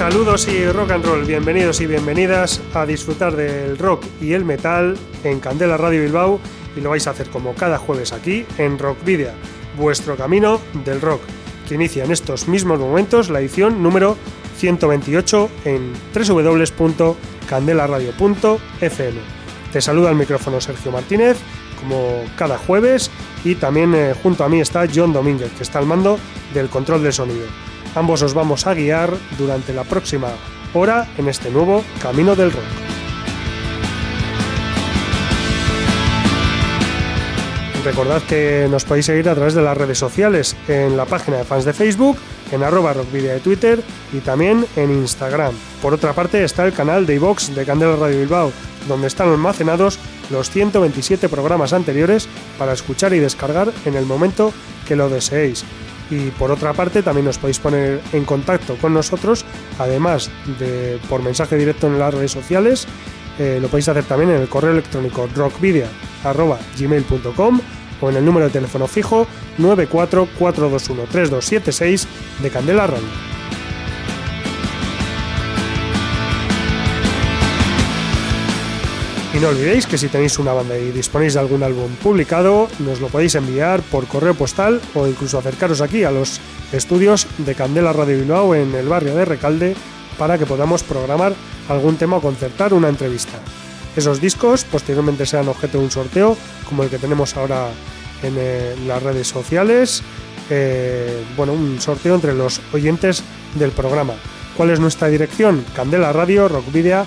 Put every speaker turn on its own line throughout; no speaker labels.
Saludos y rock and roll, bienvenidos y bienvenidas a disfrutar del rock y el metal en Candela Radio Bilbao y lo vais a hacer como cada jueves aquí en Rock Video, vuestro camino del rock, que inicia en estos mismos momentos la edición número 128 en www.candelaradio.fm. Te saluda al micrófono Sergio Martínez, como cada jueves, y también eh, junto a mí está John Domínguez, que está al mando del control del sonido. Ambos os vamos a guiar durante la próxima hora en este nuevo Camino del Rock. Recordad que nos podéis seguir a través de las redes sociales, en la página de fans de Facebook, en arroba rockvidia de Twitter y también en Instagram. Por otra parte está el canal de iVox de Candela Radio Bilbao, donde están almacenados los 127 programas anteriores para escuchar y descargar en el momento que lo deseéis y por otra parte también os podéis poner en contacto con nosotros, además de por mensaje directo en las redes sociales, eh, lo podéis hacer también en el correo electrónico rockvidia.gmail.com o en el número de teléfono fijo 944213276 de Candela Radio. Y no olvidéis que si tenéis una banda y disponéis de algún álbum publicado, nos lo podéis enviar por correo postal o incluso acercaros aquí a los estudios de Candela Radio Bilbao en el barrio de Recalde para que podamos programar algún tema o concertar una entrevista. Esos discos posteriormente serán objeto de un sorteo como el que tenemos ahora en, eh, las redes sociales. Eh, bueno, un sorteo entre los oyentes del programa. ¿Cuál es nuestra dirección? Candela Radio, Rock Video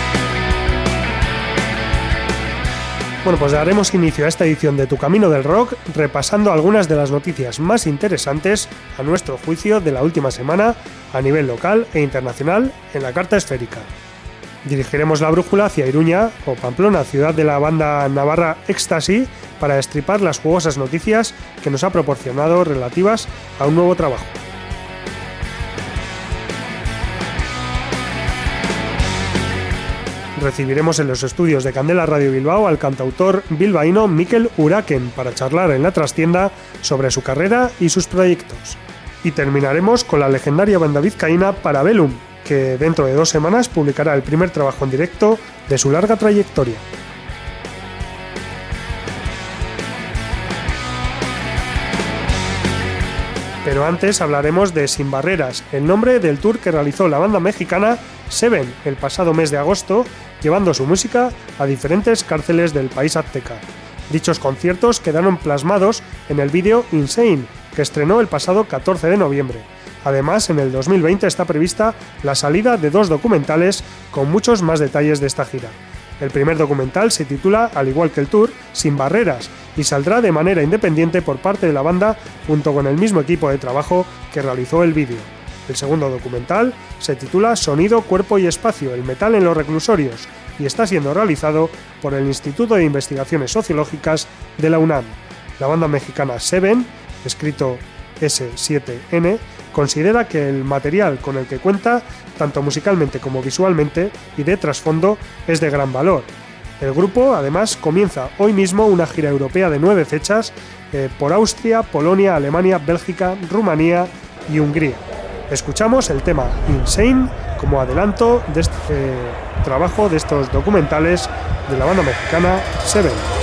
Bueno, pues daremos inicio a esta edición de Tu Camino del Rock repasando algunas de las noticias más interesantes, a nuestro juicio, de la última semana a nivel local e internacional en la carta esférica. Dirigiremos la brújula hacia Iruña o Pamplona, ciudad de la banda navarra Ecstasy, para estripar las jugosas noticias que nos ha proporcionado relativas a un nuevo trabajo. Recibiremos en los estudios de Candela Radio Bilbao al cantautor bilbaíno Mikel Uraken para charlar en la trastienda sobre su carrera y sus proyectos. Y terminaremos con la legendaria banda vizcaína Parabellum, que dentro de dos semanas publicará el primer trabajo en directo de su larga trayectoria. Pero antes hablaremos de Sin Barreras, el nombre del tour que realizó la banda mexicana Seven el pasado mes de agosto llevando su música a diferentes cárceles del país azteca. Dichos conciertos quedaron plasmados en el vídeo Insane, que estrenó el pasado 14 de noviembre. Además, en el 2020 está prevista la salida de dos documentales con muchos más detalles de esta gira. El primer documental se titula, al igual que el tour, Sin Barreras, y saldrá de manera independiente por parte de la banda junto con el mismo equipo de trabajo que realizó el vídeo. El segundo documental se titula Sonido, Cuerpo y Espacio, el metal en los reclusorios y está siendo realizado por el Instituto de Investigaciones Sociológicas de la UNAM. La banda mexicana Seven, escrito S7N, considera que el material con el que cuenta, tanto musicalmente como visualmente y de trasfondo, es de gran valor. El grupo, además, comienza hoy mismo una gira europea de nueve fechas eh, por Austria, Polonia, Alemania, Bélgica, Rumanía y Hungría. Escuchamos el tema Insane como adelanto de este eh, trabajo de estos documentales de la banda mexicana Seven.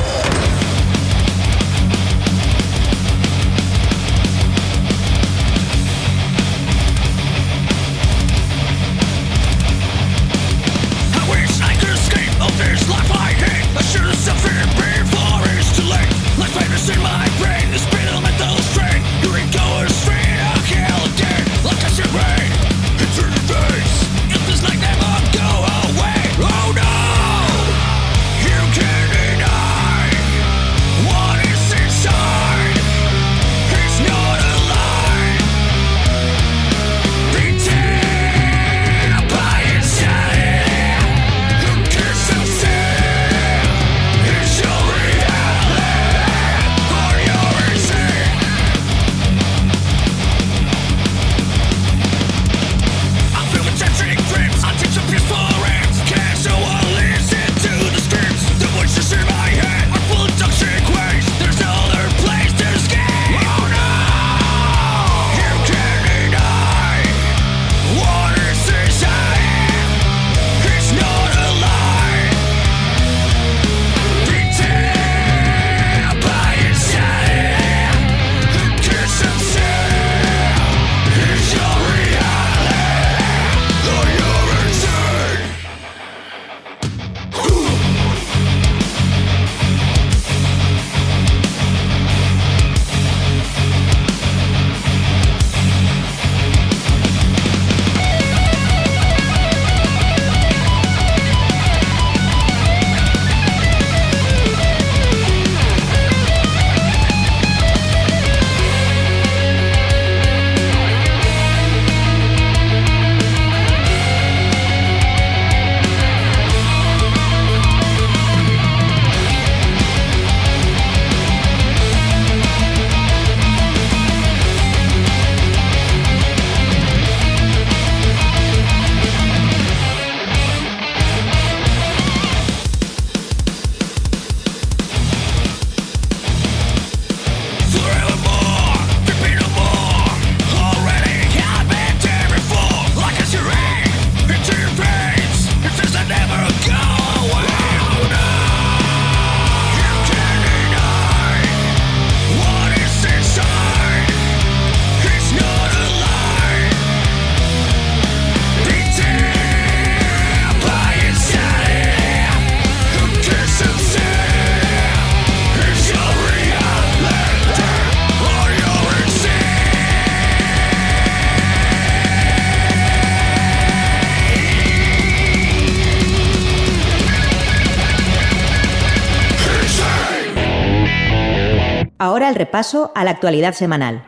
El repaso a la actualidad semanal,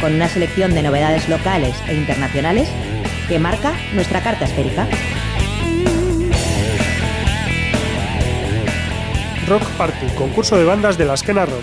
con una selección de novedades locales e internacionales que marca nuestra carta esférica.
Rock Party, concurso de bandas de la esquena rock.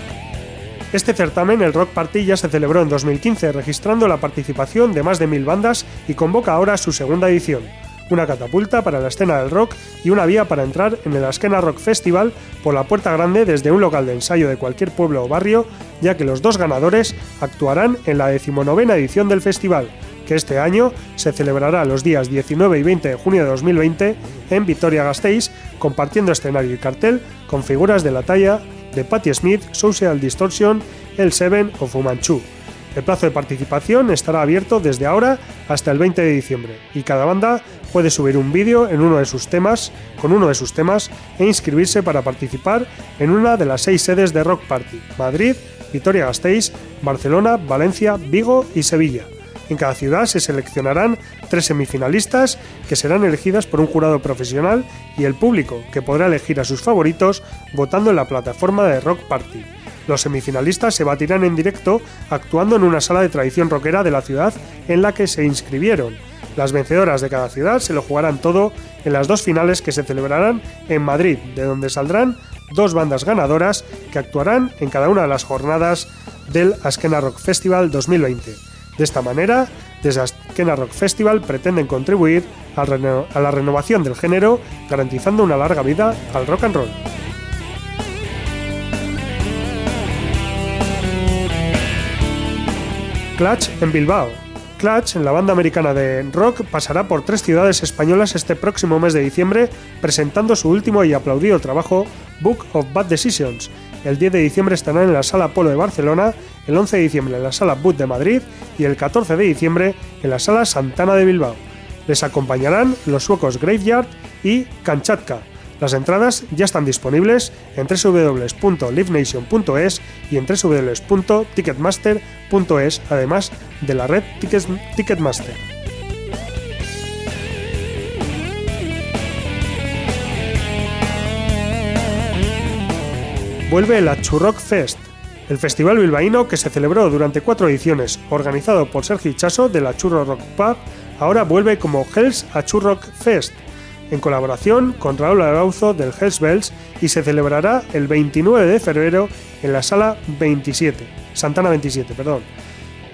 Este certamen, el Rock Party, ya se celebró en 2015, registrando la participación de más de mil bandas y convoca ahora su segunda edición. Una catapulta para la escena del rock y una vía para entrar en el Askena Rock Festival por la puerta grande desde un local de ensayo de cualquier pueblo o barrio, ya que los dos ganadores actuarán en la decimonovena edición del festival, que este año se celebrará los días 19 y 20 de junio de 2020 en Vitoria-Gasteiz, compartiendo escenario y cartel con figuras de la talla de Patti Smith, Social Distortion, El Seven o Fumanchu. El plazo de participación estará abierto desde ahora hasta el 20 de diciembre y cada banda puede subir un vídeo en uno de sus temas, con uno de sus temas e inscribirse para participar en una de las seis sedes de Rock Party: Madrid, Vitoria-Gasteiz, Barcelona, Valencia, Vigo y Sevilla. En cada ciudad se seleccionarán tres semifinalistas que serán elegidas por un jurado profesional y el público, que podrá elegir a sus favoritos votando en la plataforma de Rock Party. Los semifinalistas se batirán en directo actuando en una sala de tradición rockera de la ciudad en la que se inscribieron. Las vencedoras de cada ciudad se lo jugarán todo en las dos finales que se celebrarán en Madrid, de donde saldrán dos bandas ganadoras que actuarán en cada una de las jornadas del Askena Rock Festival 2020. De esta manera, desde Askena Rock Festival pretenden contribuir a, la renovación del género, garantizando una larga vida al rock and roll. Clutch en Bilbao. Clutch, en la banda americana de rock, pasará por tres ciudades españolas este próximo mes de diciembre, presentando su último y aplaudido trabajo, Book of Bad Decisions. El 10 de diciembre estarán en la Sala Polo de Barcelona, el 11 de diciembre en la Sala Boot de Madrid y el 14 de diciembre en la Sala Santana de Bilbao. Les acompañarán los suecos Graveyard y Kanchatka. Las entradas ya están disponibles en www.livenation.es y en www.ticketmaster.es, además de la red Ticketmaster. Vuelve el Achurrock Fest, el festival bilbaíno que se celebró durante cuatro ediciones, organizado por Sergio Chaso de la Churro Rock Pub, ahora vuelve como Hells Achurrock Fest, en colaboración con Raúl Arauzo del Hells Bells y se celebrará el 29 de febrero en la sala 27, Santana 27, perdón.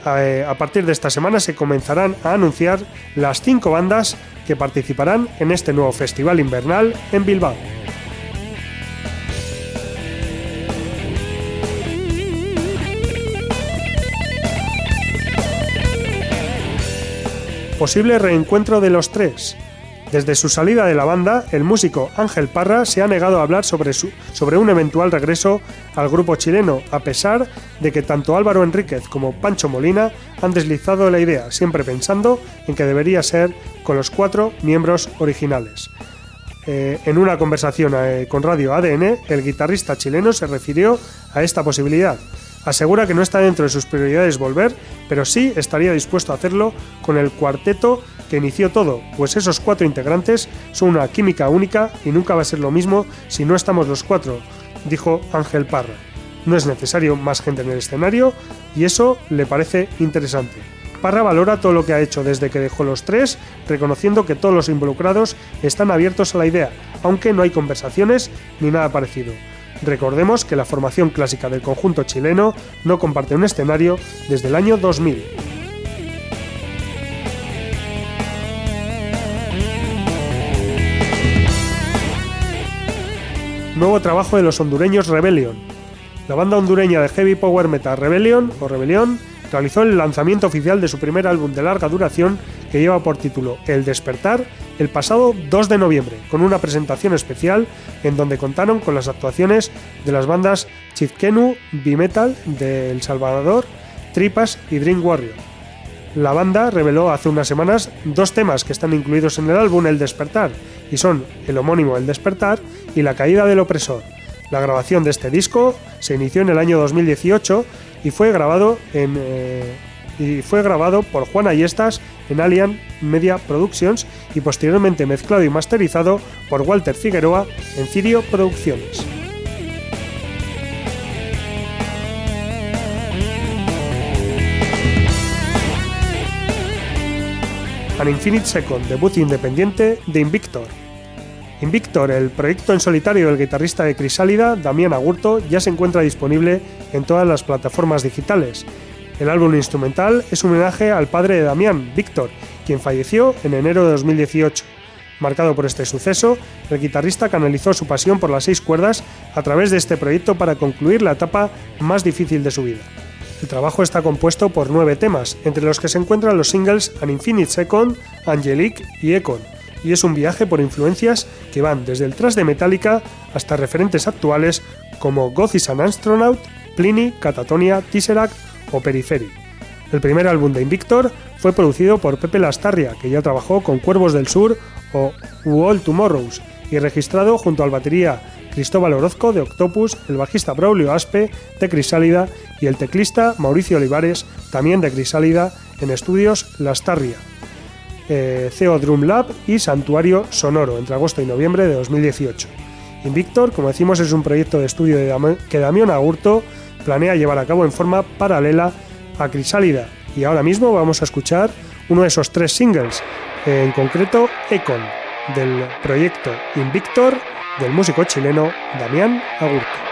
Eh, a partir de esta semana se comenzarán a anunciar las cinco bandas que participarán en este nuevo festival invernal en Bilbao. Posible reencuentro de los tres. Desde su salida de la banda, el músico Ángel Parra se ha negado a hablar sobre, su, sobre un eventual regreso al grupo chileno, a pesar de que tanto Álvaro Enríquez como Pancho Molina han deslizado la idea, siempre pensando en que debería ser con los cuatro miembros originales. Eh, en una conversación eh, con Radio ADN, el guitarrista chileno se refirió a esta posibilidad. Asegura que no está dentro de sus prioridades volver, pero sí estaría dispuesto a hacerlo con el cuarteto que inició todo, pues esos cuatro integrantes son una química única y nunca va a ser lo mismo si no estamos los cuatro, dijo Ángel Parra. No es necesario más gente en el escenario y eso le parece interesante. Parra valora todo lo que ha hecho desde que dejó los tres, reconociendo que todos los involucrados están abiertos a la idea, aunque no hay conversaciones ni nada parecido. Recordemos que la formación clásica del conjunto chileno no comparte un escenario desde el año 2000. Nuevo trabajo de los hondureños Rebellion. La banda hondureña de heavy power metal Rebellion o Rebellion realizó el lanzamiento oficial de su primer álbum de larga duración que lleva por título El despertar el pasado 2 de noviembre, con una presentación especial en donde contaron con las actuaciones de las bandas Chizkenu, Bimetal de El Salvador, Tripas y Dream Warrior. La banda reveló hace unas semanas dos temas que están incluidos en el álbum El Despertar, y son el homónimo El Despertar y La Caída del Opresor. La grabación de este disco se inició en el año 2018 y fue grabado en eh, y fue grabado por Juan Ayestas en Alien Media Productions y posteriormente mezclado y masterizado por Walter Figueroa en Cirio Producciones. An Infinite Second, debut independiente de Invictor, Invictor, el proyecto en solitario del guitarrista de Crisálida, Damián Agurto, ya se encuentra disponible en todas las plataformas digitales. El álbum instrumental es un homenaje al padre de Damián, Víctor, quien falleció en enero de 2018. Marcado por este suceso, el guitarrista canalizó su pasión por las seis cuerdas a través de este proyecto para concluir la etapa más difícil de su vida. El trabajo está compuesto por nueve temas, entre los que se encuentran los singles An Infinite Second, Angelique y Econ, y es un viaje por influencias que van desde el thrash de Metallica hasta referentes actuales como God is Astronaut, Pliny, Catatonia, Tesseract o Periphery. El primer álbum de Invictor fue producido por Pepe Lastarria, que ya trabajó con Cuervos del Sur o All Tomorrows, y registrado junto al batería Cristóbal Orozco de Octopus, el bajista Braulio Aspe de Crisálida y el teclista Mauricio Olivares, también de Crisálida, en estudios Lastarria. Eh, CEO Drum Lab y Santuario Sonoro entre agosto y noviembre de 2018. Invictor, como decimos, es un proyecto de estudio que Damián Agurto planea llevar a cabo en forma paralela a Crisálida y ahora mismo vamos a escuchar uno de esos tres singles, en concreto Econ, del proyecto Invictor del músico chileno Damián Agurto.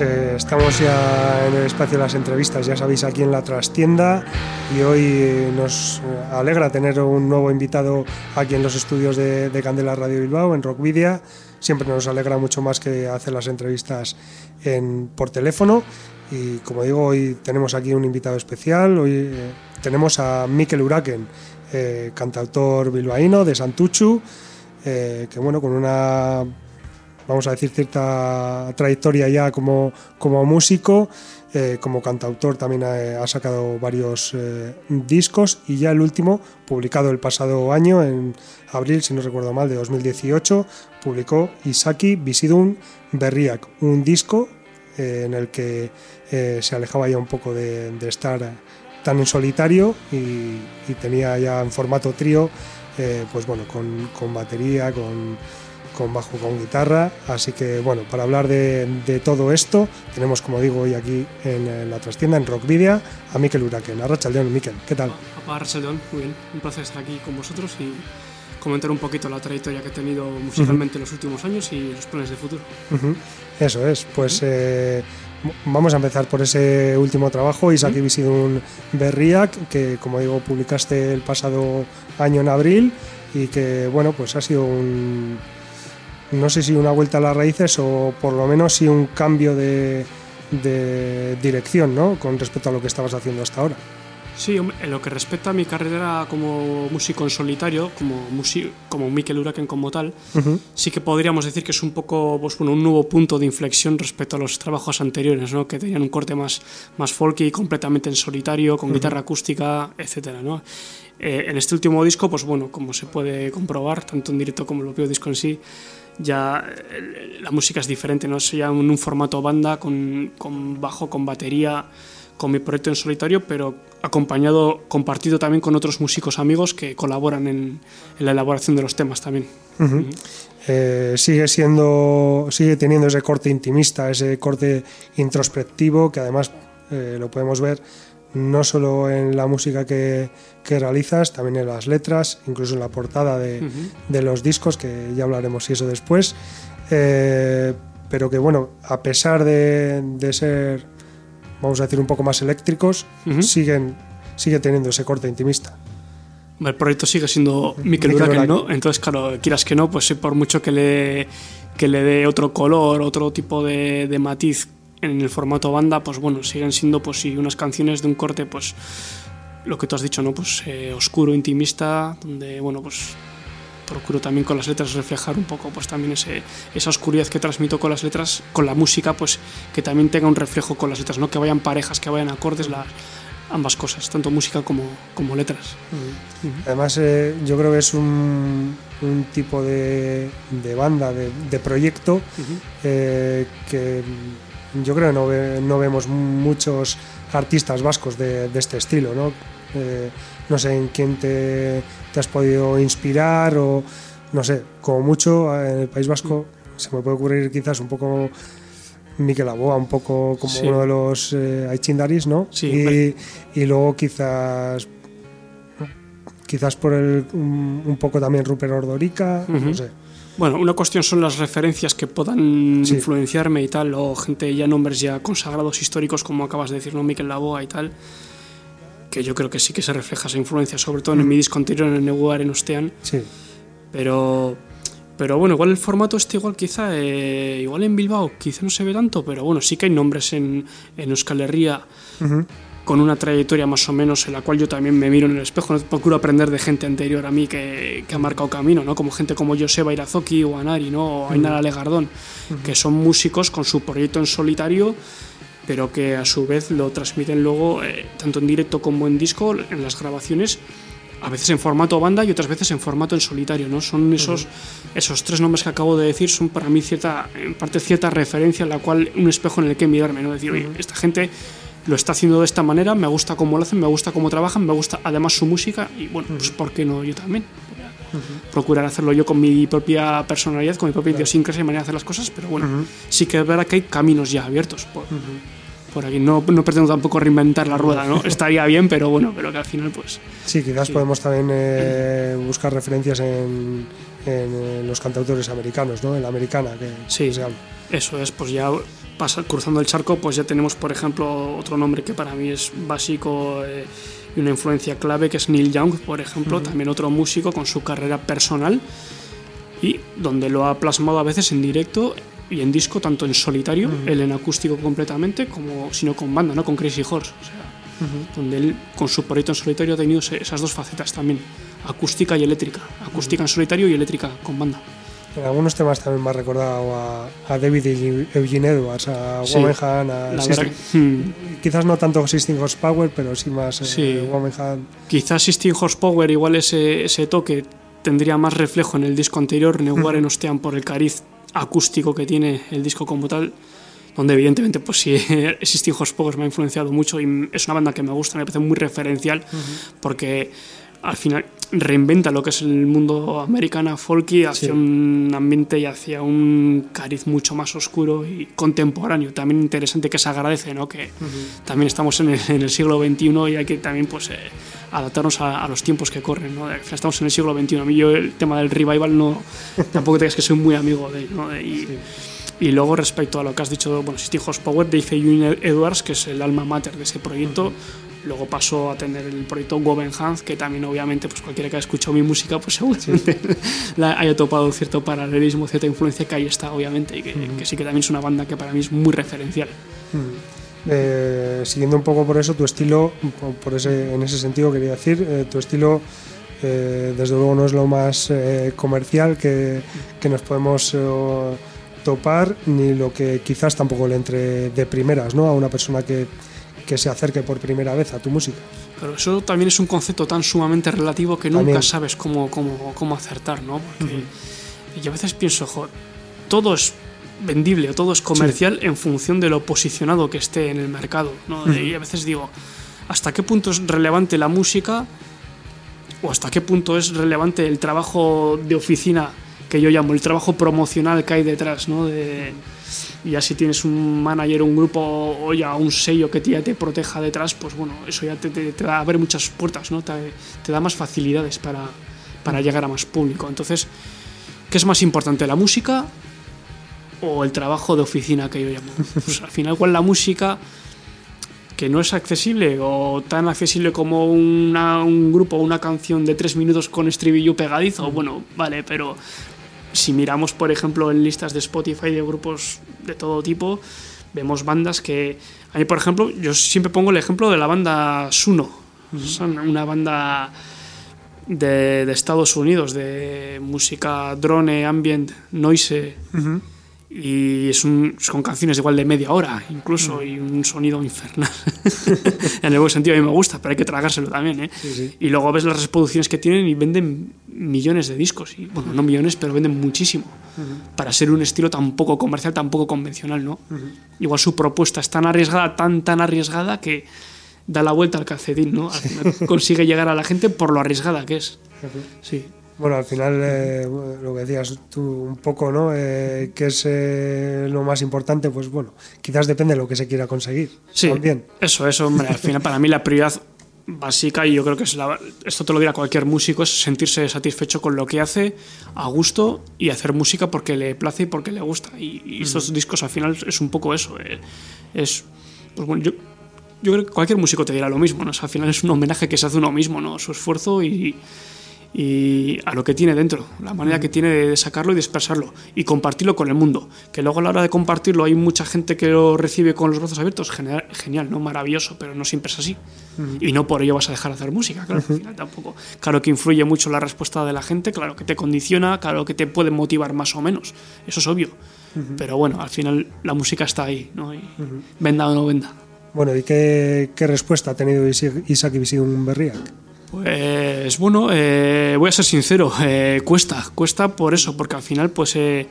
Eh, estamos ya en el espacio de las entrevistas, ya sabéis, aquí en la trastienda. Y hoy nos alegra tener un nuevo invitado aquí en los estudios de, Candela Radio Bilbao, en Rockvidia. Siempre nos alegra mucho más que hacer las entrevistas en, por teléfono. Y como digo, hoy tenemos aquí un invitado especial, hoy eh, tenemos a Mikel Uraken, eh, cantautor bilbaíno de Santuchu, que bueno, con una vamos a decir, cierta trayectoria ya como, como músico. Eh, como cantautor también ha, sacado varios eh, discos y ya el último, publicado el pasado año, en abril, si no recuerdo mal, de 2018, publicó Isaki Bisidun Berriak, un disco eh, en el que se alejaba ya un poco de, estar tan en solitario y, tenía ya en formato trío, pues bueno, con, con batería, con con bajo, con guitarra. Así que bueno, para hablar de, todo esto, tenemos como digo hoy aquí en, la trastienda, en Rockvidia, a Miquel Uraken. Arrachaldeón, Miquel, ¿qué tal?
Arrachaldeón, muy bien, un placer estar aquí con vosotros y comentar un poquito la trayectoria que he tenido musicalmente en los últimos años y los planes de futuro.
Eso es, pues eh, vamos a empezar por ese último trabajo, Isaac uh un Berriak, que como digo publicaste el pasado año en abril y que bueno, pues ha sido un no sé si una vuelta a las raíces o por lo menos si un cambio de, dirección ¿no? con respecto a lo que estabas haciendo hasta ahora.
Sí, en lo que respecta a mi carrera como músico en solitario, como, como Mikel como tal, sí que podríamos decir que es un poco pues, bueno, un nuevo punto de inflexión respecto a los trabajos anteriores, ¿no? que tenían un corte más, más folky, completamente en solitario, con guitarra acústica, etc. ¿no? Eh, en este último disco, pues bueno, como se puede comprobar, tanto en directo como en el propio disco en sí, ya eh, la música es diferente, ¿no? Es ya en un formato banda, con, con, bajo, con batería, con mi proyecto en solitario, pero acompañado, compartido también con otros músicos amigos que colaboran en, en la elaboración de los temas también.
Eh, sigue siendo, sigue teniendo ese corte intimista, ese corte introspectivo, que además eh, lo podemos ver no solo en la música que, que, realizas, también en las letras, incluso en la portada de, de los discos, que ya hablaremos y eso después. Eh, pero que bueno, a pesar de, de, ser, vamos a decir, un poco más eléctricos, siguen, sigue teniendo ese corte intimista.
El proyecto sigue siendo Mikel Uraken, ¿no? Entonces, claro, quieras que no, pues por mucho que le, que le dé otro color, otro tipo de, de matiz en el formato banda, pues bueno, siguen siendo pues sí, unas canciones de un corte, pues lo que tú has dicho, ¿no? Pues eh, oscuro, intimista, donde, bueno, pues procuro también con las letras reflejar un poco pues también ese, esa oscuridad que transmito con las letras, con la música, pues que también tenga un reflejo con las letras, ¿no? Que vayan parejas, que vayan acordes, la, ambas cosas, tanto música como, como letras.
Además, eh, yo creo que es un, un tipo de, de banda, de, de proyecto, eh, que yo creo que no, ve- no vemos muchos artistas vascos de, de este estilo, ¿no? Eh, no sé en quién te, te has podido inspirar o, no sé, como mucho eh, en el País Vasco se me puede ocurrir quizás un poco Miquel Aboa, un poco como
Sí.
uno de los eh, Aichindaris, ¿no?
Sí,
y,
vale.
y luego quizás quizás por el, un, un poco también Rupert Ordorica, no sé.
Bueno, una cuestión son las referencias que puedan
Sí.
influenciarme y tal, o gente ya nombres ya consagrados históricos, como acabas de decir, ¿no? Miquel Laboa y tal, que yo creo que sí que se refleja esa influencia, sobre todo en mi disco anterior, en el Neguar en Ostean,
Sí,
pero, pero bueno, igual el formato este igual quizá, eh, igual en Bilbao quizá no se ve tanto, pero bueno, sí que hay nombres en, en Euskal Herria
Ujú.
Con una trayectoria más o menos en la cual yo también me miro en el espejo, ¿no? procuro aprender de gente anterior a mí que, que ha marcado camino, ¿no? como gente como Joseba Irazoki o Anari ¿no? o Ainara Legardón, que son músicos con su proyecto en solitario, pero que a su vez lo transmiten luego eh, tanto en directo como en disco, en las grabaciones, a veces en formato banda y otras veces en formato en solitario, ¿no? Son esos, esos tres nombres que acabo de decir, son para mí cierta, en parte cierta referencia en la cual un espejo en el que mirarme, ¿no? Decir, oye, esta gente lo está haciendo de esta manera, me gusta cómo lo hacen, me gusta cómo trabajan, me gusta además su música y bueno, pues ¿por qué no yo también? Voy a Procurar hacerlo yo con mi propia personalidad, con mi propia idiosincrasia y manera de hacer las cosas, pero bueno, sí que es verdad que hay caminos ya abiertos por, por aquí. No, no pretendo tampoco reinventar la rueda, ¿no? Estaría bien, pero bueno, pero que al final pues...
Sí, quizás podemos también eh, buscar referencias en, en, eh, los cantautores americanos, ¿no? En la americana, que
Sí.
se habla.
Eso es, pues ya pasa, cruzando el charco, pues ya tenemos, por ejemplo, otro nombre que para mí es básico eh, y una influencia clave, que es Neil Young, por ejemplo, también otro músico con su carrera personal y donde lo ha plasmado a veces en directo y en disco, tanto en solitario, él en acústico completamente, como sino con banda, ¿no? Con Crazy Horse. O sea, donde él con su proyecto en solitario ha tenido esas dos facetas también, acústica y eléctrica. Acústica en solitario y eléctrica con banda.
En algunos temas también me ha recordado a, a David y Eugene Edwards, a
Sí,
Womenhan, a
que- hmm.
quizás no tanto System Horsepower, pero sí más eh,
Sí.
Womenhan.
Quizás 16 Horsepower, igual ese, ese toque tendría más reflejo en el disco anterior, Neuguar en Ostean, por el cariz acústico que tiene el disco como tal, donde evidentemente pues sí, 16 Horsepower me ha influenciado mucho y es una banda que me gusta, me parece muy referencial, porque al final reinventa lo que es el mundo americana folky hacia
Sí.
un ambiente y hacia un cariz mucho más oscuro y contemporáneo. También interesante que se agradece, ¿no? Que también estamos en el, en el siglo XXI y hay que también pues eh, adaptarnos a, a los tiempos que corren, ¿no? Estamos en el siglo XXI. A mí yo el tema del revival no tampoco te creas que soy muy amigo de él, ¿no? Y, y luego respecto a lo que has dicho, bueno, System Horsepower, Dave Eugene Edwards, que es el alma mater de ese proyecto, luego pasó a tener el proyecto Govenhans, que también obviamente pues cualquiera que haya escuchado mi música pues seguramente la haya topado cierto paralelismo, cierta influencia que ahí está obviamente y que, que sí que también es una banda que para mí es muy referencial.
Eh, siguiendo un poco por eso, tu estilo, por- por ese, en ese sentido quería decir, eh, tu estilo eh, desde luego no es lo más eh, comercial que, que nos podemos eh, topar, ni lo que quizás tampoco le entre de primeras ¿no? a una persona que, que se acerque por primera vez a tu música.
Pero eso también es un concepto tan sumamente relativo que nunca
También.
sabes cómo, cómo, cómo acertar, ¿no? Porque yo a veces pienso, jo, todo es vendible o todo es comercial en función de lo posicionado que esté en el mercado, ¿no? Y a veces digo, ¿hasta qué punto es relevante la música o hasta qué punto es relevante el trabajo de oficina que yo llamo el trabajo promocional que hay detrás, ¿no? De, y ya si tienes un manager, un grupo o ya un sello que te, ya te proteja detrás, pues bueno, eso ya te, te, te da a abrir muchas puertas, ¿no? Te, te da más facilidades para, para llegar a más público. Entonces, ¿qué es más importante, la música o el trabajo de oficina que yo llamo? Pues al final, igual la música que no es accesible o tan accesible como una- un grupo o una canción de tres minutos con estribillo pegadizo, bueno, vale, pero si miramos, por ejemplo, en listas de Spotify de grupos de todo tipo, vemos bandas que... A mí, por ejemplo, yo siempre pongo el ejemplo de la banda Suno. Son una banda de, de Estados Unidos, de música drone, ambient, noise, y es un, son canciones igual de media hora incluso y un sonido infernal. En el buen sentido a mí me gusta pero hay que tragárselo también ¿eh? y luego ves las reproducciones que tienen y venden millones de discos y bueno no millones pero venden muchísimo. Para ser un estilo tan poco comercial tan poco convencional no igual su propuesta es tan arriesgada tan tan arriesgada que da la vuelta al calcetín no al final consigue llegar a la gente por lo arriesgada que es. Sí
bueno, al final eh, lo que decías tú un poco, ¿no? Eh, ¿Qué es eh, lo más importante? Pues bueno, quizás depende de lo que se quiera conseguir.
Sí, eso, eso, hombre, al final para mí la prioridad básica, y yo creo que es la, esto te lo dirá cualquier músico, es sentirse satisfecho con lo que hace, a gusto, y hacer música porque le place y porque le gusta. Y, estos discos al final es un poco eso. es, pues bueno, yo, yo creo que cualquier músico te dirá lo mismo, ¿no? al final es un homenaje que se hace uno mismo, ¿no? Su esfuerzo y y a lo que tiene dentro, la manera que tiene de sacarlo y dispersarlo y compartirlo con el mundo. Que luego a la hora de compartirlo hay mucha gente que lo recibe con los brazos abiertos, genial, genial ¿no? Maravilloso, pero no siempre es así. Y no por ello vas a dejar de hacer música, claro, al final tampoco. Claro que influye mucho la respuesta de la gente, claro que te condiciona, claro que te puede motivar más o menos, eso es obvio. Pero bueno, al final la música está ahí, ¿no? venda o no venda.
Bueno, ¿y qué, qué respuesta ha tenido Isaac Ibisidun Berriak?
Pues bueno, eh, voy a ser sincero, eh, cuesta, cuesta por eso, porque al final pues eh,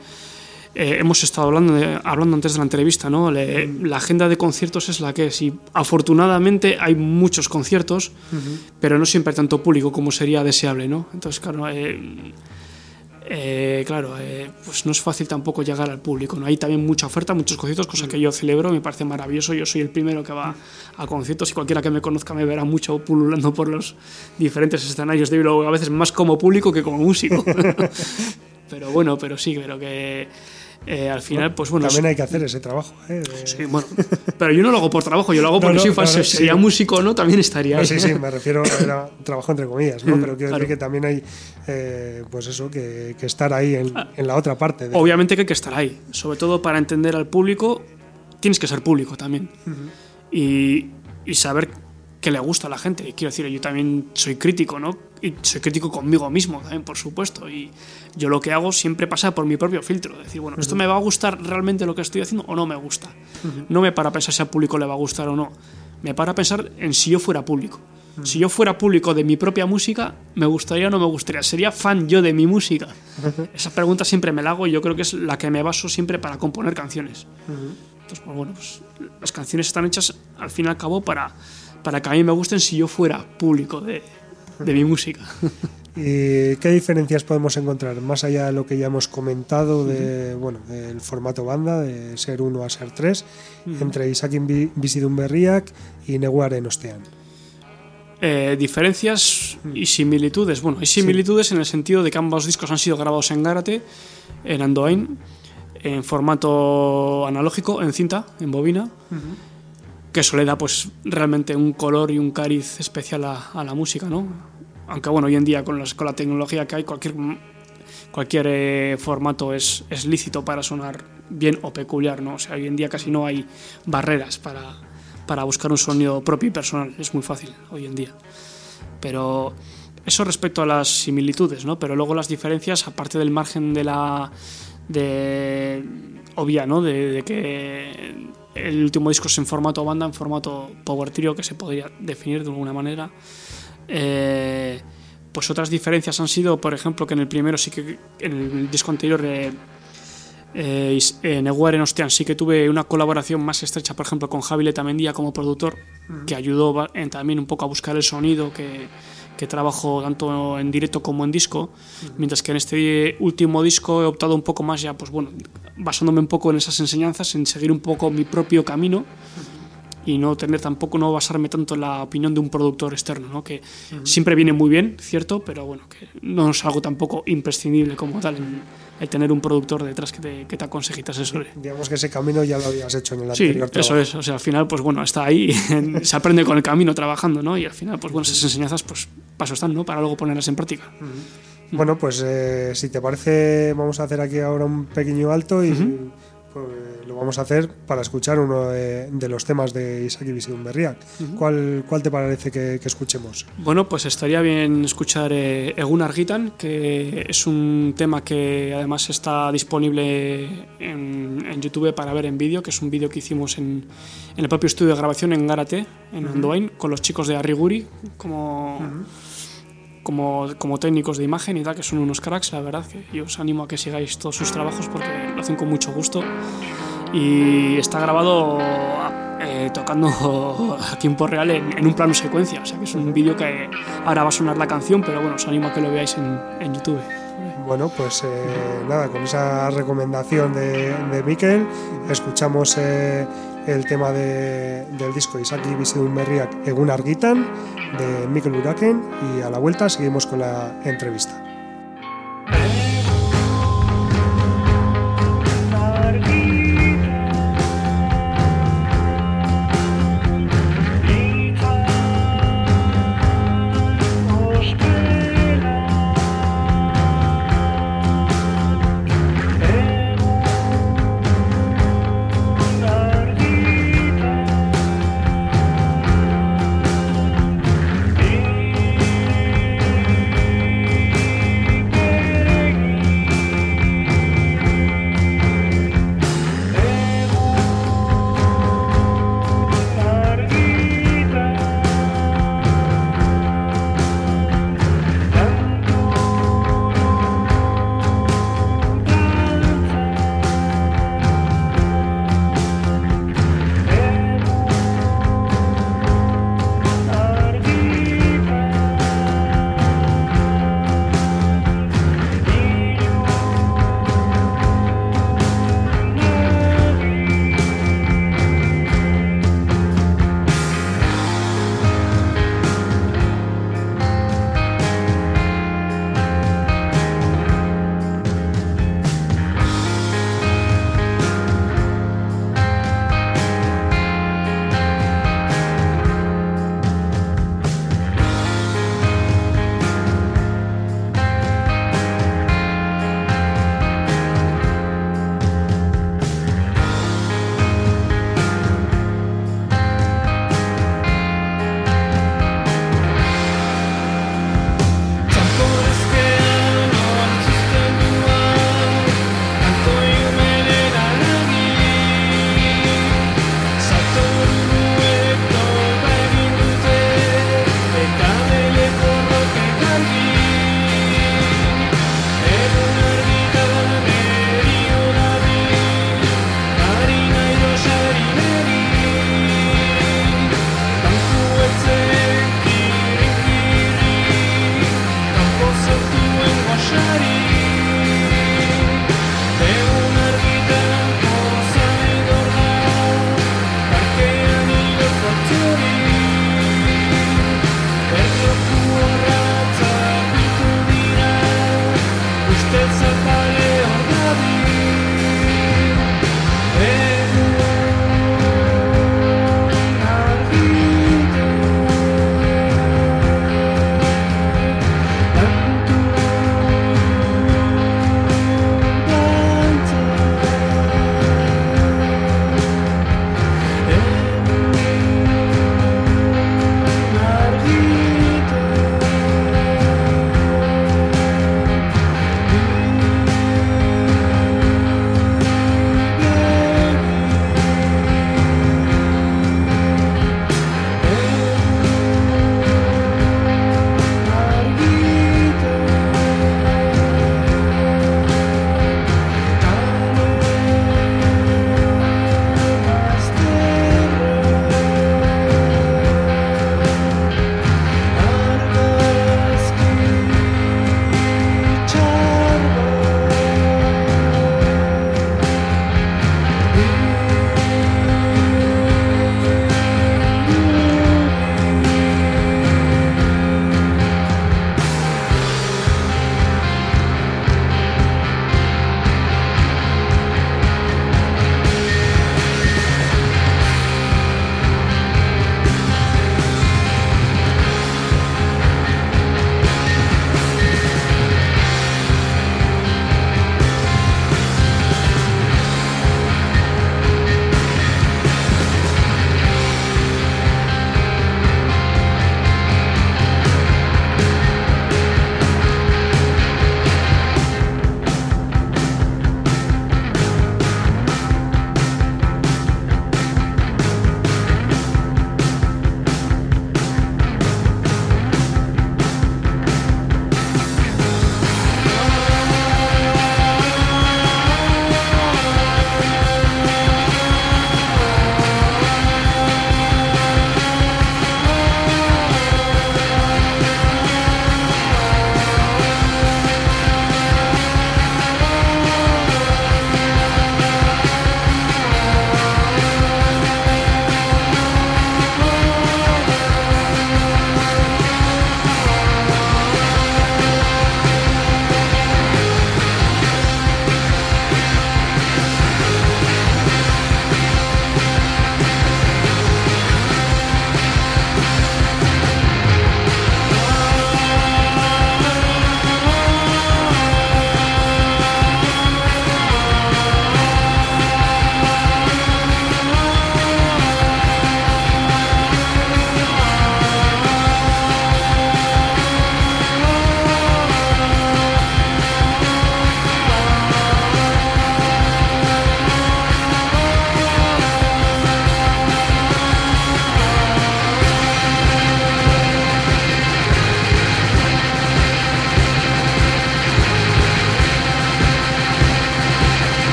hemos estado hablando, hablando antes de la entrevista, ¿no? la agenda de conciertos es la que es y afortunadamente hay muchos conciertos, pero no siempre hay tanto público como sería deseable, ¿no? Entonces, claro, eh, claro, eh, pues no es fácil tampoco llegar al público. ¿no? Hay también mucha oferta, muchos conciertos, cosa que yo celebro, me parece maravilloso. Yo soy el primero que va a conciertos y cualquiera que me conozca me verá mucho pululando por los diferentes escenarios. Digo, a veces más como público que como músico. pero bueno, pero sí, creo que eh, al final, pues bueno.
También hay que hacer ese trabajo. ¿eh?
Sí, bueno. Pero yo no lo hago por trabajo, yo lo hago porque soy fan. si sería músico o no, también estaría.
sí, sí, me refiero a trabajo entre comillas, ¿no? Mm, Pero quiero decir que también hay, eh, pues eso, que, estar ahí en, ah. en, la otra parte.
Obviamente que hay que estar ahí. Sobre todo para entender al público, tienes que ser público también. y, y saber que le gusta a la gente. Y quiero decir, yo también soy crítico, ¿no? Y soy crítico conmigo mismo también, por supuesto. Y yo lo que hago siempre pasa por mi propio filtro. Decir, bueno, ¿esto me va a gustar realmente lo que estoy haciendo o no me gusta? No me para pensar si al público le va a gustar o no. Me para pensar en si yo fuera público. Si yo fuera público de mi propia música, ¿me gustaría o no me gustaría? ¿Sería fan yo de mi música? Esa pregunta siempre me la hago y yo creo que es la que me baso siempre para componer canciones. Entonces, pues bueno, pues las canciones están hechas al fin y al cabo para para que a mí me gusten si yo fuera público de, de mi música.
¿Y qué diferencias podemos encontrar más allá de lo que ya hemos comentado de bueno del formato banda de ser uno a ser tres entre Isaac Bisidun Berriak y Neguar Ostean?
Eh, diferencias y similitudes. Bueno, hay similitudes en el sentido de que ambos discos han sido grabados en Gárate, en Andoain, en formato analógico, en cinta, en bobina que eso le da pues realmente un color y un cariz especial a, la música, ¿no? Aunque bueno, hoy en día con, con la tecnología que hay, cualquier, cualquier eh, formato es, es, lícito para sonar bien o peculiar, ¿no? O sea, hoy en día casi no hay barreras para, para buscar un sonido propio y personal, es muy fácil hoy en día. Pero eso respecto a las similitudes, ¿no? Pero luego las diferencias, aparte del margen de la... de obvia, ¿no? de que el último disco es en formato banda, en formato power trio, que se podría definir de alguna manera. Eh, pues otras diferencias han sido, por ejemplo, que en el primero sí que, en el disco anterior, eh, eh, en en Ostian sí que tuve una colaboración más estrecha, por ejemplo, con Javi Letamendía como productor, que ayudó también un poco a buscar el sonido que, que trabajo tanto en directo como en disco, mientras que en este último disco he optado un poco más ya, pues bueno, basándome un poco en esas enseñanzas, en seguir un poco mi propio camino y no tener tampoco, no basarme tanto en la opinión de un productor externo, ¿no? que siempre viene muy bien, cierto, pero bueno, que no es algo tampoco imprescindible como tal el tener un productor detrás que te, que te aconseje y te asesore.
Digamos que ese camino ya lo habías hecho en el
sí,
anterior
eso es, o sea, al final, pues bueno, está ahí, se aprende con el camino trabajando, ¿no? Y al final, pues bueno, esas enseñanzas, pues paso están, ¿no? Para luego ponerlas en práctica.
Bueno, pues eh, si te parece, vamos a hacer aquí ahora un pequeño alto y vamos a hacer para escuchar uno de, los temas de Isaac Ibisidun Berriak. ¿Cuál, ¿Cuál te parece que, escuchemos?
Bueno, pues estaría bien escuchar eh, Egun Argitan, que es un tema que además está disponible en, YouTube para ver en vídeo, que es un vídeo que hicimos en, el propio estudio de grabación en Garate, en Andoain, con los chicos de Arriguri, como como, como, técnicos de imagen y tal, que son unos cracks, la verdad, que yo os animo a que sigáis todos sus trabajos porque lo hacen con mucho gusto. Y está grabado eh, tocando a tiempo real en, un plano secuencia, o sea que es un vídeo que ahora va a sonar la canción, pero bueno, os animo a que lo veáis en, en YouTube.
Bueno, pues eh, nada, con esa recomendación de, de Miquel, escuchamos eh, el tema de, del disco Isaki Bizidun Berriak Egun Argitan de Mikel Uraken y a la vuelta seguimos con la entrevista.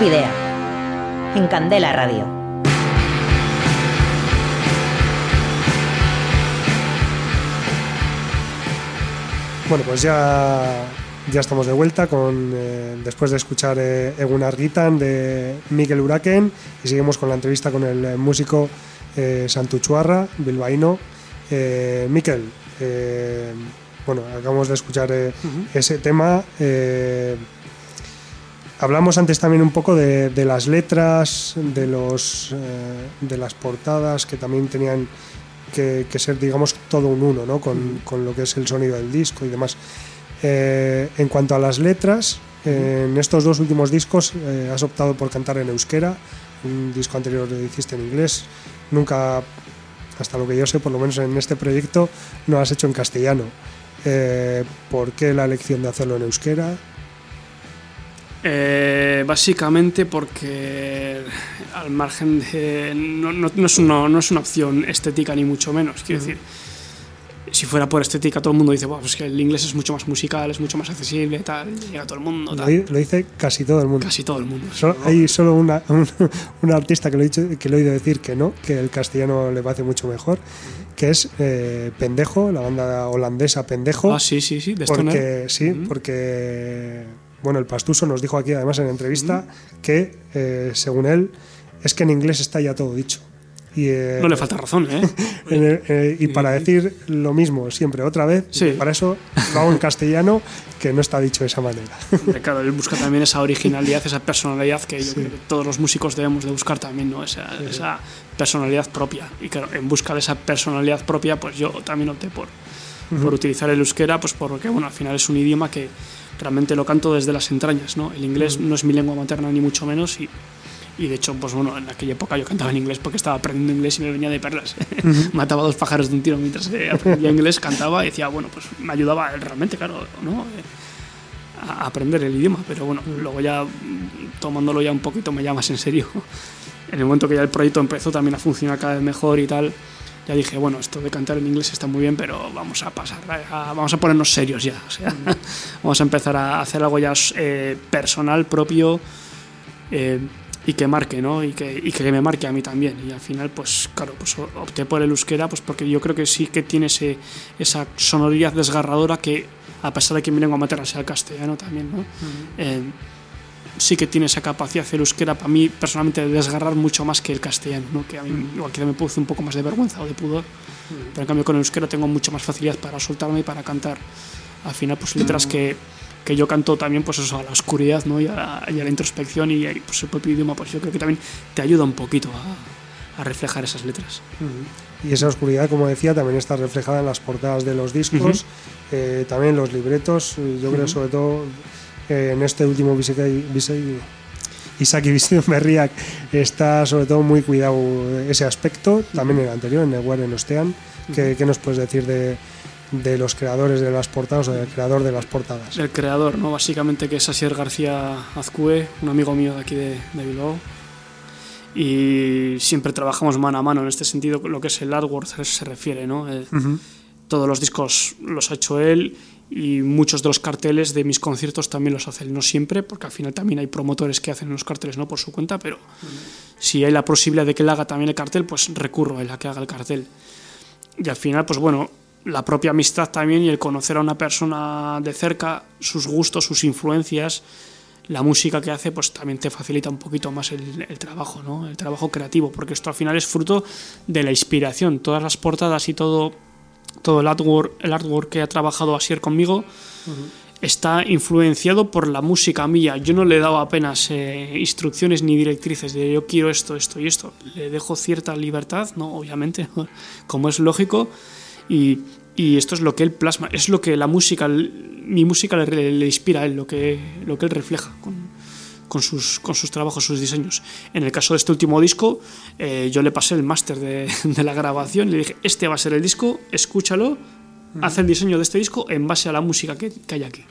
Video. En Candela Radio.
Bueno, pues ya, ya estamos de vuelta con eh, después de escuchar eh, Egun Argitan de Miguel Uraken y seguimos con la entrevista con el eh, músico eh, Santuchuarra, bilbaíno. Eh, Miquel, eh, bueno, acabamos de escuchar eh, ese tema. Hablamos antes también un poco de, de las letras, de, los, eh, de las portadas que también tenían que, que ser, digamos, todo un uno, ¿no? Con, con lo que es el sonido del disco y demás. Eh, en cuanto a las letras, eh, en estos dos últimos discos eh, has optado por cantar en euskera, un disco anterior lo hiciste en inglés, nunca, hasta lo que yo sé, por lo menos en este proyecto, no has hecho en castellano. Eh, ¿Por qué la elección de hacerlo en euskera?
Eh, básicamente porque al margen de... No, no- no es una, no es una opción estética ni mucho menos. Quiero decir, si fuera por estética todo el mundo dice, "Buah, pues que el inglés es mucho más musical, es mucho más accesible, tal, llega a todo el mundo,
Lo,
tal".
lo dice casi todo el mundo.
Casi todo el mundo.
Solo- hay solo una, un, un artista que lo, he dicho, que lo he oído decir que no, que el castellano le parece mucho mejor, que es eh, Pendejo, la banda holandesa Pendejo.
Ah, sí, sí, sí, de Stoner.
porque sí, porque bueno, el Pastuso nos dijo aquí además en la entrevista que eh, según él es que en inglés está ya todo dicho. Y, eh,
No le falta razón, ¿eh?
el- eh, y para decir lo mismo siempre otra vez,
Sí.
para eso lo hago en castellano, que no está dicho de esa manera.
Claro, él busca también esa originalidad, esa personalidad que yo creo que todos los músicos debemos de buscar también, ¿no? Esa, esa personalidad propia. Y claro, en busca de esa personalidad propia, pues yo también opté por, por utilizar el euskera, pues porque, bueno, al final es un idioma que realmente lo canto desde las entrañas, ¿no? El inglés no es mi lengua materna ni mucho menos y, y de hecho, pues bueno, en aquella época yo cantaba en inglés porque estaba aprendiendo inglés y me venía de perlas. Mataba dos pájaros de un tiro mientras eh, aprendía inglés, cantaba y decía, bueno, pues me ayudaba realmente, claro, ¿no? Eh, a aprender el idioma, pero bueno, luego ya mm, tomándolo ya un poquito me llamas en serio. En el momento que ya el proyecto empezó también a funcionar cada vez mejor y tal, ya dije, bueno, esto de cantar en inglés está muy bien, pero vamos a pasar, a- vamos a ponernos serios ya, o sea, vamos a empezar a hacer algo ya eh, personal, propio eh, y que marque, ¿no? Y que, y que me marque a mí también. Y al final, pues claro, pues opté por el euskera, pues porque yo creo que sí que tiene ese, esa sonoridad desgarradora que, a pesar de que mi lengua materna sea el castellano también, ¿no? Eh, sí que tiene esa capacidad el euskera para mí personalmente de desgarrar mucho más que el castellano, ¿no? que a mí igual quizá me produce un poco más de vergüenza o de pudor, pero en cambio con el euskera tengo mucho más facilidad para soltarme y para cantar. Al final, pues letras que, que yo canto también pues eso, a la oscuridad ¿no? y, a la, y a la introspección y, pues el propio idioma, pues yo creo que también te ayuda un poquito a, a reflejar esas letras.
Y esa oscuridad, como decía, también está reflejada en las portadas de los discos, eh, también en los libretos. Yo creo, sobre todo, en este último Bisei- Isaki Berriak está sobre todo muy cuidado ese aspecto. También en el anterior, en el War en Ostean. ¿Qué, qué nos puedes decir de, de los creadores de las portadas o del creador de las portadas?
El creador, ¿no? básicamente, que es Asier García Azcue, un amigo mío de aquí de, de Bilbao. Y siempre trabajamos mano a mano en este sentido, lo que es el artwork se, refiere. ¿no? Eh, Todos los discos los ha hecho él y muchos de los carteles de mis conciertos también los hace él. No siempre, porque al final también hay promotores que hacen los carteles no por su cuenta, pero si hay la posibilidad de que él haga también el cartel, pues recurro a él a que haga el cartel. Y al final, pues bueno, la propia amistad también y el conocer a una persona de cerca, sus gustos, sus influencias, la música que hace, pues también te facilita un poquito más el, el trabajo, ¿no? El trabajo creativo, porque esto al final es fruto de la inspiración. Todas las portadas y todo, todo el artwork, el artwork que ha trabajado Asier conmigo está influenciado por la música mía. Yo no le he dado apenas eh, instrucciones ni directrices de yo quiero esto, esto y esto. Le dejo cierta libertad, no, obviamente, como es lógico, y, y esto es lo que él plasma, es lo que la música, mi música le, le inspira a él, lo que, lo que él refleja con, con, sus, con sus trabajos, sus diseños. En el caso de este último disco, eh, yo le pasé el máster de, de la grabación y le dije, este va a ser el disco, escúchalo, haz el diseño de este disco en base a la música que, que hay aquí.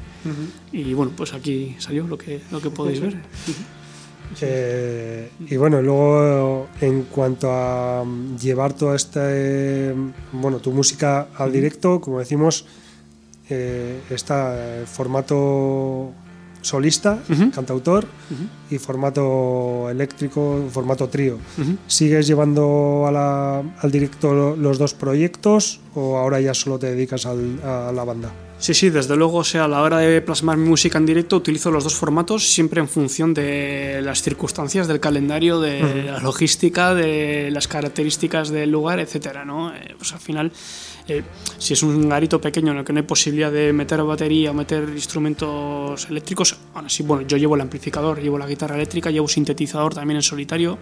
Y bueno, pues aquí salió lo que, lo que podéis ver.
Eh, y bueno, luego en cuanto a mm, llevar toda esta, eh, bueno, tu música al directo, como decimos, eh, está el formato solista, cantautor y formato eléctrico, formato trío. ¿Sigues llevando a la- al directo los dos proyectos o ahora ya solo te dedicas al- a la banda?
Sí, sí, desde luego, o sea, a la hora de plasmar mi música en directo utilizo los dos formatos siempre en función de las circunstancias del calendario, de la logística, de las características del lugar, etcétera, ¿no? Eh, pues al final, eh, si es un garito pequeño en el que no hay posibilidad de meter batería o meter instrumentos eléctricos, aún así, bueno, yo llevo el amplificador, llevo la guitarra eléctrica, llevo sintetizador también en solitario,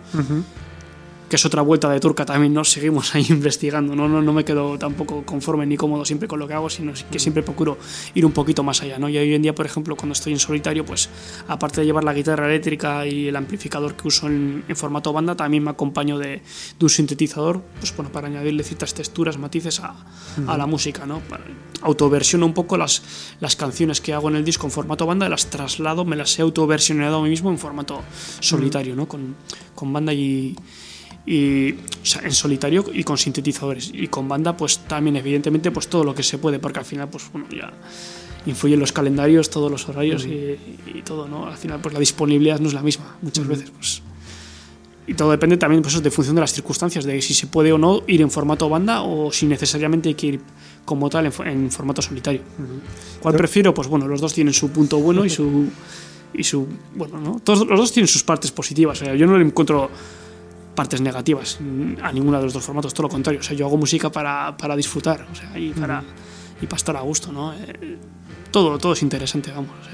que es otra vuelta de turca también, ¿no? Seguimos ahí investigando, ¿no? No, no me quedo tampoco conforme ni cómodo siempre con lo que hago, sino que siempre procuro ir un poquito más allá, ¿no? Y hoy en día, por ejemplo, cuando estoy en solitario, pues aparte de llevar la guitarra eléctrica y el amplificador que uso en, en formato banda, también me acompaño de, de un sintetizador, pues bueno, para añadirle ciertas texturas, matices a, a la música, ¿no? Autoversiono un poco las, las canciones que hago en el disco en formato banda, las traslado, me las he autoversionado a mí mismo en formato solitario, ¿no? Con, con banda y, y o sea, en solitario y con sintetizadores. Y con banda pues también evidentemente pues todo lo que se puede porque al final pues bueno ya influyen los calendarios todos los horarios y, y todo no al final pues la disponibilidad no es la misma muchas veces pues. Y todo depende también pues, de función de las circunstancias de si se puede o no ir en formato banda o si necesariamente hay que ir como tal en formato solitario. ¿cuál prefiero? pues bueno los dos tienen su punto bueno y su y su bueno no todos los dos tienen sus partes positivas. O sea, yo no le encuentro partes negativas mm, a ninguna de los dos formatos, todo lo contrario. O sea, yo hago música para, para disfrutar, o sea, y para, y para estar a gusto, ¿no? Eh, todo, todo es interesante, vamos. o sea.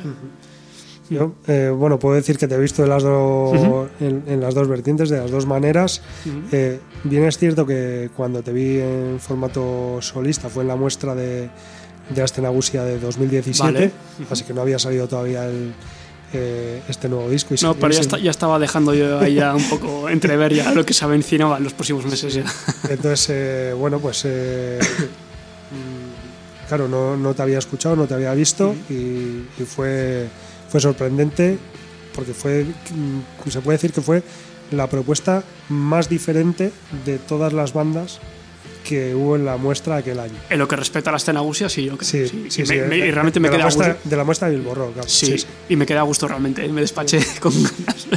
Yo, eh, bueno, puedo decir que te he visto en las, do- en, en las dos vertientes, de las dos maneras. Eh, bien es cierto que cuando te vi en formato solista fue en la muestra de, de Astenagusia de 2017,
Vale.
así que no había salido todavía el, eh, este nuevo disco. Y
No, pero ya, está- ya estaba dejando yo ahí ya un poco entrever ya lo que se avecinaba en los próximos meses ya.
Entonces, eh, bueno, pues eh, claro, no, no te había escuchado, no te había visto y, y fue, fue sorprendente porque fue, se puede decir que fue la propuesta más diferente de todas las bandas que hubo en la muestra aquel año.
En lo que respecta a la escena Gusia, sí, yo creo.
Sí,
sí,
sí,
y, me- me-
de-
y realmente me
de
queda
muestra,
gusto.
de la muestra del borró, claro.
Sí, y me queda a gusto realmente, ¿eh? me despaché con ganas.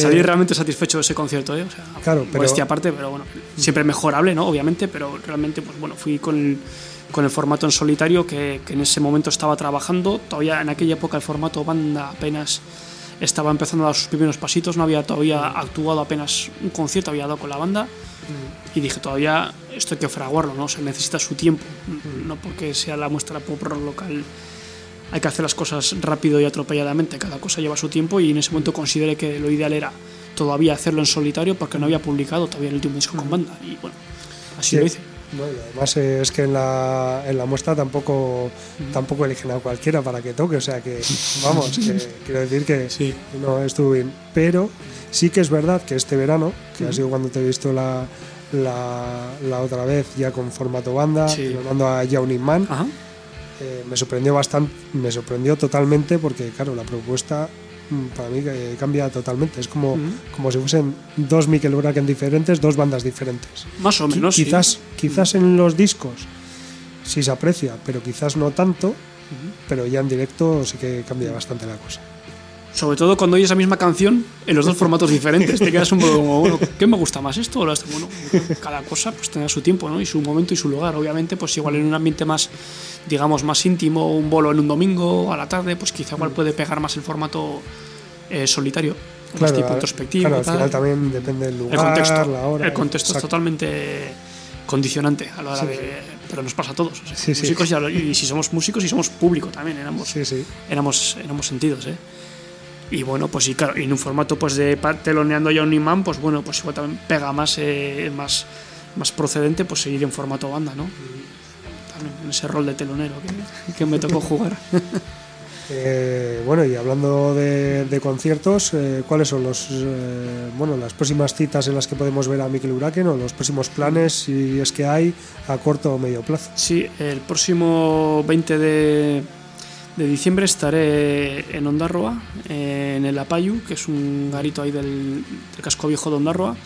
Salí realmente satisfecho de ese concierto, ¿eh? O sea,
Claro, pero-
aparte, pero bueno, siempre mejorable, ¿no? Obviamente, pero realmente, pues bueno, fui con el, con el formato en solitario que, que en ese momento estaba trabajando. Todavía en aquella época el formato banda apenas estaba empezando a dar sus primeros pasitos, no había todavía actuado apenas un concierto, había dado con la banda. Y dije, todavía esto hay que fraguarlo, ¿no? O sea, necesita su tiempo, no porque sea la muestra pop rock local hay que hacer las cosas rápido y atropelladamente, cada cosa lleva su tiempo y en ese momento consideré que lo ideal era todavía hacerlo en solitario porque no había publicado todavía el último disco con banda y bueno, así
Sí.
lo hice.
No, y además eh, es que en la, en la muestra tampoco, tampoco eligen a cualquiera para que toque, o sea que, vamos, que quiero decir que
Sí.
no estuvo bien. Pero sí que es verdad que este verano, que ha sido cuando te he visto la, la, la otra vez ya con formato banda,
Sí.
filmando a Yaunin Man, eh, me sorprendió bastante, me sorprendió totalmente porque, claro, la propuesta para mí eh, cambia totalmente. Es como, como si fuesen dos Mikel Bracken diferentes, dos bandas diferentes.
Más o menos.
quizás, quizás en los discos sí se aprecia, pero quizás no tanto. Pero ya en directo sí que cambia bastante la cosa.
Sobre todo cuando oyes la misma canción en los dos formatos diferentes, te quedas un poco como, bueno, ¿qué me gusta más esto o lo? Bueno, cada cosa pues tendrá su tiempo, ¿no? Y su momento y su lugar. Obviamente, pues igual en un ambiente más, digamos, más íntimo, un bolo en un domingo a la tarde, pues quizá igual puede pegar más el formato eh, solitario, más tipo introspectivo.
claro, al final también depende del
el
lugar,
contexto,
la hora.
el contexto es totalmente condicionante a la hora
Sí,
de... Pero nos pasa a todos. o sea,
Sí, sí.
músicos y si somos músicos y somos público también, en ambos en ambos, en ambos sentidos, ¿eh? Y bueno, pues sí, claro, y en un formato pues de teloneando ya un imán, pues bueno, pues igual también pega más, eh, más, más procedente pues seguir en formato banda, ¿no? También en ese rol de telonero que, que me tocó jugar.
Eh, bueno, y hablando de, de conciertos, eh, ¿cuáles son los eh, bueno las próximas citas en las que podemos ver a Mikel Uraken o los próximos planes, si es que hay, a corto o medio plazo?
Sí, el próximo 20 de, de diciembre estaré en Ondarroa, eh, en el Apayu, que es un garito ahí del, del casco viejo de Ondarroa,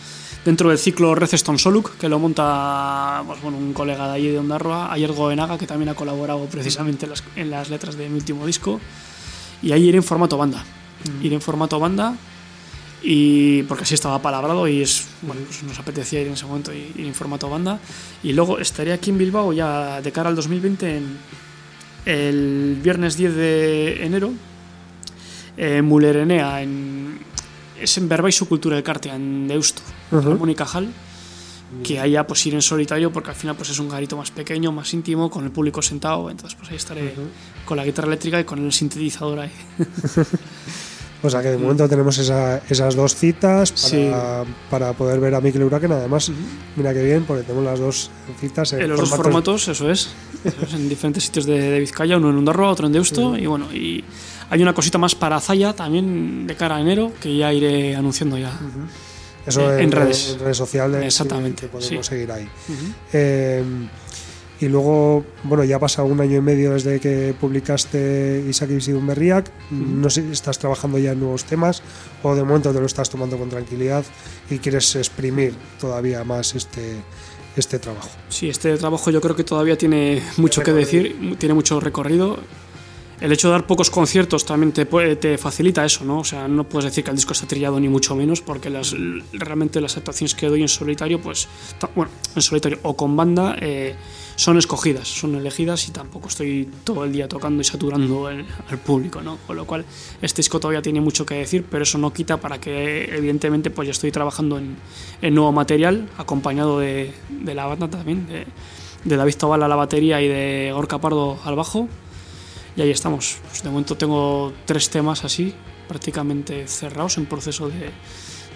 dentro del ciclo Receston Soluk, que lo monta pues, bueno, un colega de allí de Ondarroa, Ayer Goenaga, que también ha colaborado precisamente en las, en las letras de mi último disco. y ahí iré en formato banda. Iré en formato banda y porque así estaba palabrado y es bueno pues nos apetecía ir en ese momento ir en formato banda y luego estaré aquí en Bilbao ya de cara al 2020 en el viernes 10 de enero en Mulerenea en, es en Verbais su cultura de Cartea en Deusto
Ujú.
Mónica Hall que allá pues ir en solitario porque al final pues es un garito más pequeño más íntimo con el público sentado entonces pues ahí estaré con la guitarra eléctrica y con el sintetizador ahí
O sea que de momento tenemos esa- esas dos citas para,
Sí.
para poder ver a Mikel Uraken. Además, mira qué bien, porque tenemos las dos citas en,
En los dos formatos, eso es. Eso es, en diferentes sitios de, de Vizcaya, uno en Ondarroa, otro en Deusto. Y bueno, y hay una cosita más para Zaya también de cara a enero que ya iré anunciando ya.
Eso
en
en,
redes.
en redes sociales.
Exactamente,
Que podemos
sí.
seguir ahí. Eh, y luego, bueno, ya ha pasado un año y medio desde que publicaste Isaac y Berriak. No sé si estás trabajando ya en nuevos temas o de momento te lo estás tomando con tranquilidad y quieres exprimir todavía más este, este trabajo.
Sí, este trabajo yo creo que todavía tiene mucho que decir, tiene mucho recorrido. El hecho de dar pocos conciertos también te, puede- te facilita eso, ¿no? O sea, no puedes decir que el disco está trillado ni mucho menos, porque las, realmente las actuaciones que doy en solitario, pues, bueno, en solitario o con banda, eh, son escogidas, son elegidas y tampoco estoy todo el día tocando y saturando el- al público, ¿no? Con lo cual, este disco todavía tiene mucho que decir, pero eso no quita para que, evidentemente, pues ya estoy trabajando en, en nuevo material, acompañado de, de la banda también, de, de David Tobal a la batería y de Gorka Pardo al bajo. Y ahí estamos. Pues de momento tengo tres temas así, prácticamente cerrados en proceso de,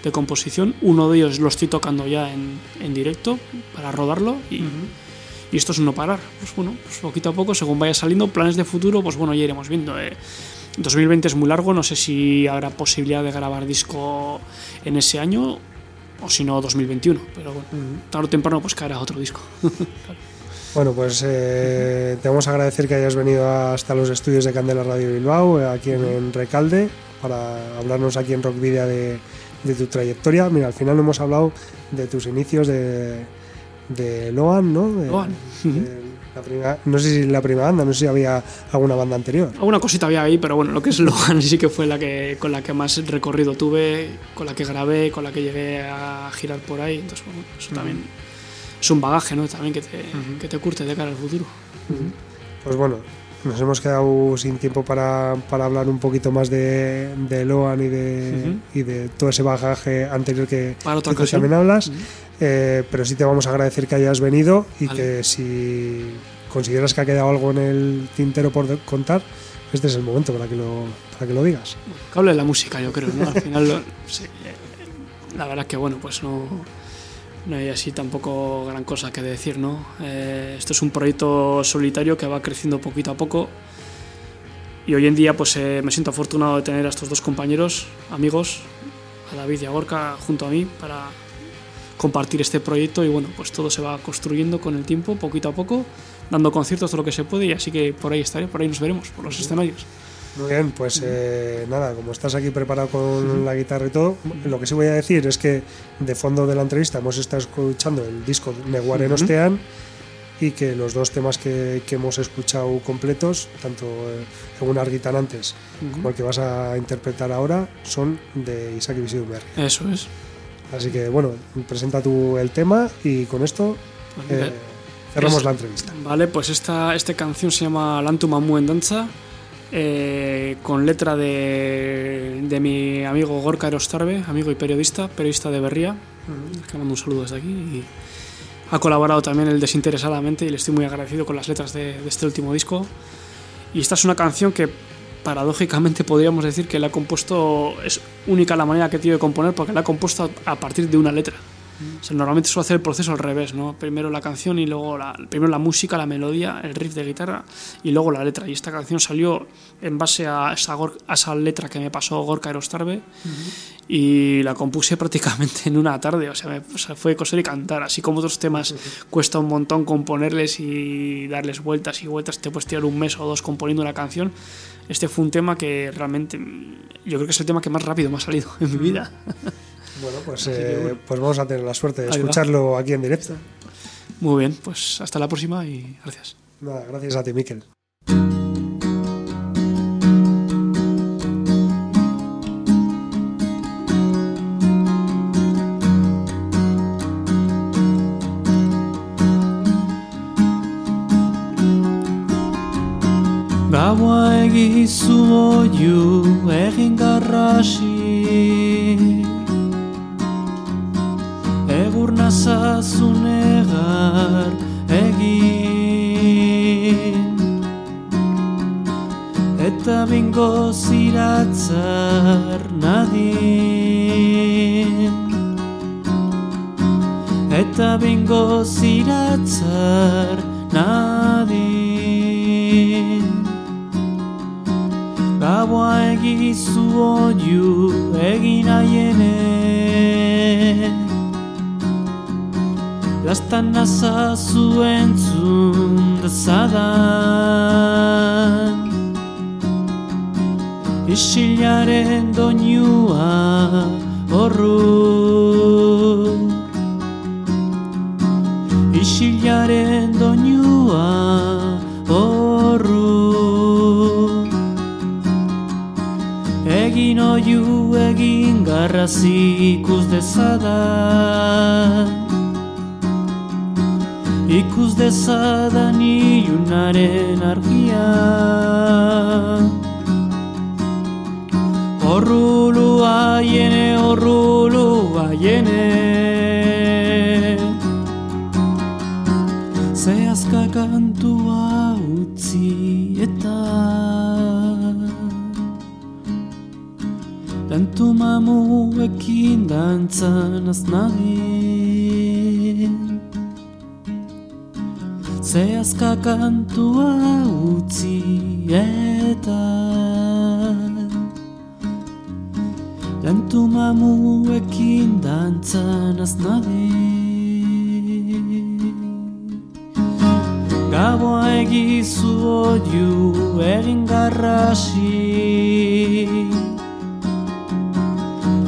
de composición. Uno de ellos lo estoy tocando ya en, en directo para rodarlo y, y esto es no parar. Pues bueno, pues poquito a poco, según vaya saliendo, planes de futuro, pues bueno, ya iremos viendo. eh. 2020 es muy largo, no sé si habrá posibilidad de grabar disco en ese año o si no 2021, pero bueno, tarde o temprano pues caerá otro disco.
Bueno, pues eh, te vamos a agradecer que hayas venido hasta los estudios de Candela Radio Bilbao, eh, aquí en, en Recalde, para hablarnos aquí en Rock Video de, de tu trayectoria. Mira, al final no hemos hablado de tus inicios de, de Loan, ¿no? De-
Loan.
de la primera- no sé si la primera banda, no sé si había alguna banda anterior.
Alguna cosita había ahí, pero bueno, lo que es Logan sí que fue la que con la que más recorrido tuve, con la que grabé, con la que llegué a girar por ahí. Entonces, bueno, eso también es un bagaje, ¿no? También que te, que te curte de cara al futuro.
Pues bueno, nos hemos quedado sin tiempo para, para hablar un poquito más de, de Loan y de, y de todo ese bagaje anterior que,
Para otra
que tú también hablas. Eh, pero sí te vamos a agradecer que hayas venido y
Vale.
que si consideras que ha quedado algo en el tintero por contar, este es el momento para que lo, para que lo digas.
De la música, yo creo, ¿no? Al final, lo- sí, eh, la verdad es que, bueno, pues no, no hay así tampoco gran cosa que decir, ¿no? Eh, esto es un proyecto solitario que va creciendo poquito a poco y hoy en día, pues eh, me siento afortunado de tener a estos dos compañeros, amigos, a David y a Gorka junto a mí para compartir este proyecto y bueno, pues todo se va construyendo con el tiempo, poquito a poco, dando conciertos todo lo que se puede y así que por ahí estaré, por ahí nos veremos, por los escenarios.
Muy bien, pues eh, nada, como estás aquí preparado con la guitarra y todo, lo que sí voy a decir es que de fondo de la entrevista hemos estado escuchando el disco Neguaren
Ujú.
Ostean y que los dos temas que, que hemos escuchado completos, tanto eh, según Arguitan antes como el que vas a interpretar ahora, son de Isaac Ibisidumberri.
Eso es.
Así que bueno, presenta tú el tema y con esto eh, cerramos
Es-
la entrevista.
Vale, pues esta, esta canción se llama Lantu Mamu en danza, eh, con letra de, de mi amigo Gorka Erostarbe, amigo y periodista, periodista de Berría, que mando un saludo desde aquí. Y ha colaborado también él desinteresadamente y le estoy muy agradecido con las letras de, de este último disco. Y esta es una canción que paradójicamente podríamos decir que la ha compuesto, es única la manera que tiene de componer porque la ha compuesto a, a partir de una letra. O sea, normalmente suelo hacer el proceso al revés, ¿no? Primero la canción y luego la, primero la música, la melodía, el riff de guitarra y luego la letra. Y esta canción salió en base a esa, a esa letra que me pasó Gorka Erostarbe y la compuse prácticamente en una tarde. O sea, me, o sea, fue coser y cantar. Así como otros temas cuesta un montón componerles y darles vueltas y vueltas. Te puedes tirar un mes o dos componiendo una canción. Este fue un tema que realmente yo creo que es el tema que más rápido me ha salido en mi vida.
Bueno, pues, eh,
bueno.
pues vamos a tener la suerte de
Ahí va.
escucharlo aquí en directo.
Muy bien, pues hasta la próxima y gracias.
Nada, gracias a ti, Miquel.
Zehazka kantua utzi eta Tantu mamuekin dantzan aznadin Gaboa egizu oiu egin garrasi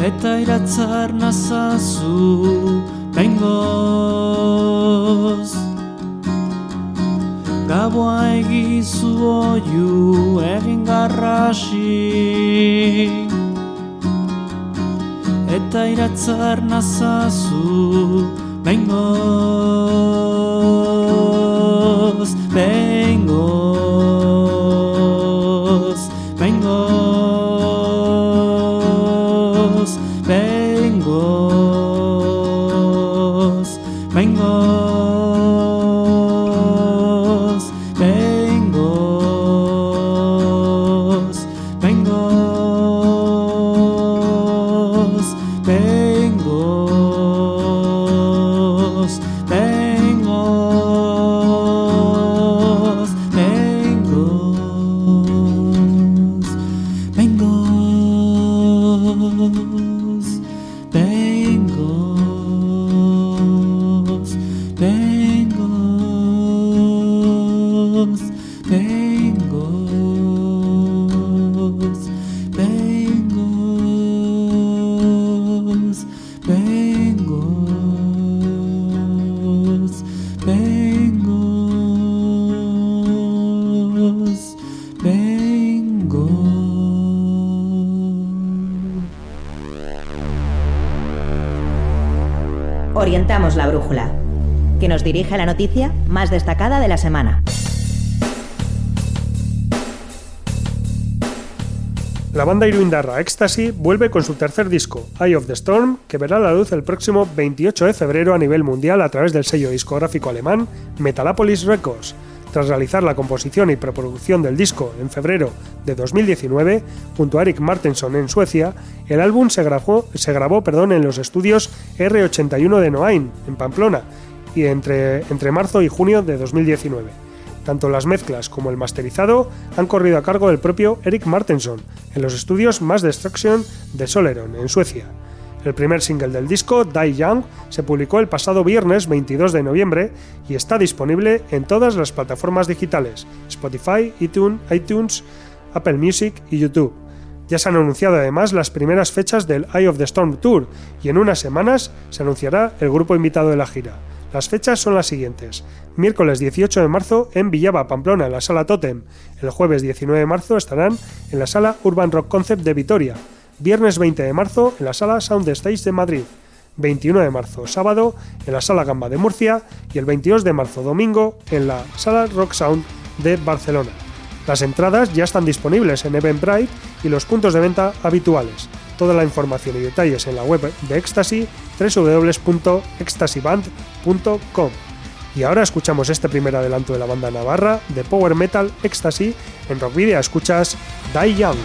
Eta iratzar nazazu bengoz Gaboa egizu oiu egin garrasi Eta iratzar nazazu bengoz Bengoz,
dirige la noticia más destacada de la semana.
La banda iruindarra Ecstasy vuelve con su tercer disco, Eye of the Storm, que verá la luz el próximo 28 de febrero a nivel mundial a través del sello discográfico alemán Metalopolis Records. Tras realizar la composición y preproducción del disco en febrero de 2019, junto a Eric Martenson en Suecia, el álbum se grabó, en los estudios R81 de Noain, en Pamplona, y entre, marzo y junio de 2019. Tanto las mezclas como el masterizado han corrido a cargo del propio Eric Martenson en los estudios Mass Destruction de Soleron, en Suecia. El primer single del disco, Die Young, se publicó el pasado viernes 22 de noviembre y está disponible en todas las plataformas digitales, Spotify, iTunes, iTunes, Apple Music y YouTube. Ya se han anunciado además las primeras fechas del Eye of the Storm Tour y en unas semanas se anunciará el grupo invitado de la gira. Las fechas son las siguientes. Miércoles 18 de marzo en Villaba, Pamplona, en la sala Totem. El jueves 19 de marzo estarán en la sala Urban Rock Concept de Vitoria. Viernes 20 de marzo en la sala Sound Stage de Madrid. 21 de marzo, sábado, en la sala Gamba de Murcia. Y el 22 de marzo, domingo, en la sala Rock Sound de Barcelona.
Las entradas ya están disponibles en Eventbrite y los puntos de venta habituales. Toda la información y detalles en la web de Ecstasy www.ecstasyband.com. Y ahora escuchamos este primer adelanto de la banda navarra de Power Metal Ecstasy en Rockvidia escuchas Die Young.